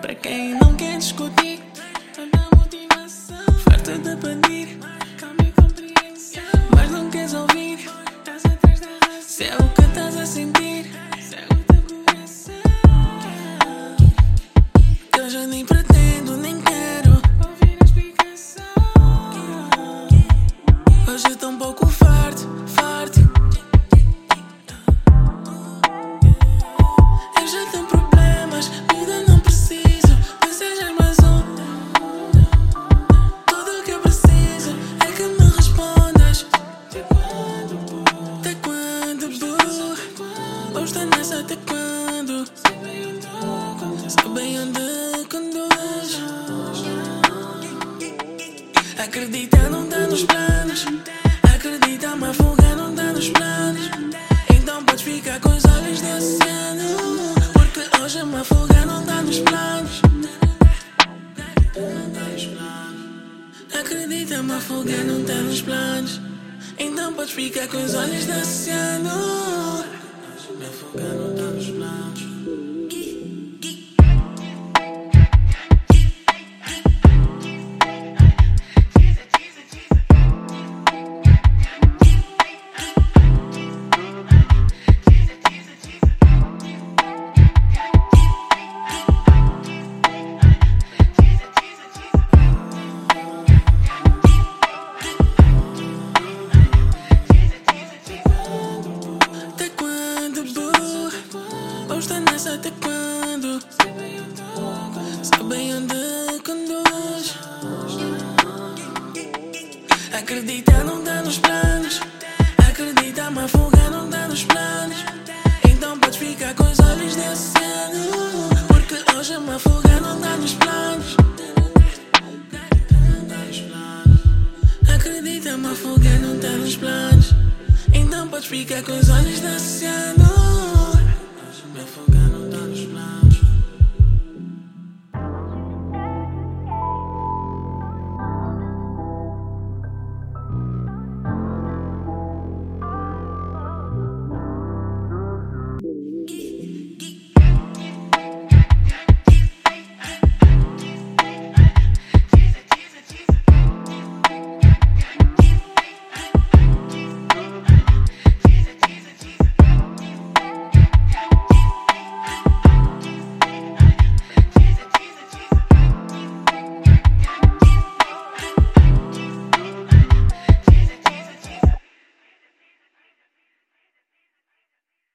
Pra quem não quer discutir, tanta motivação. Farta de pedir, calma e compreensão. Mas não queres ouvir. Se é o que estás a sentir, estar nessa até quando? Sei bem onde conduz. Acredita, não dá nos planos. Acredita, me afogar, não dá nos planos. Então podes ficar com os olhos no oceano. Porque hoje me afogar, não dá nos planos. Acredita, me afogar, não dá nos planos. Então podes ficar com os olhos no oceano. Acredita não dá nos planos. Acredita, mas fuga não dá nos planos. Então podes ficar com os olhos desse ano. Porque hoje uma fuga não dá nos planos. Acredita, uma fuga não dá nos planos. Então podes ficar com os olhos desse ano. Minha fuga não dá nos planos.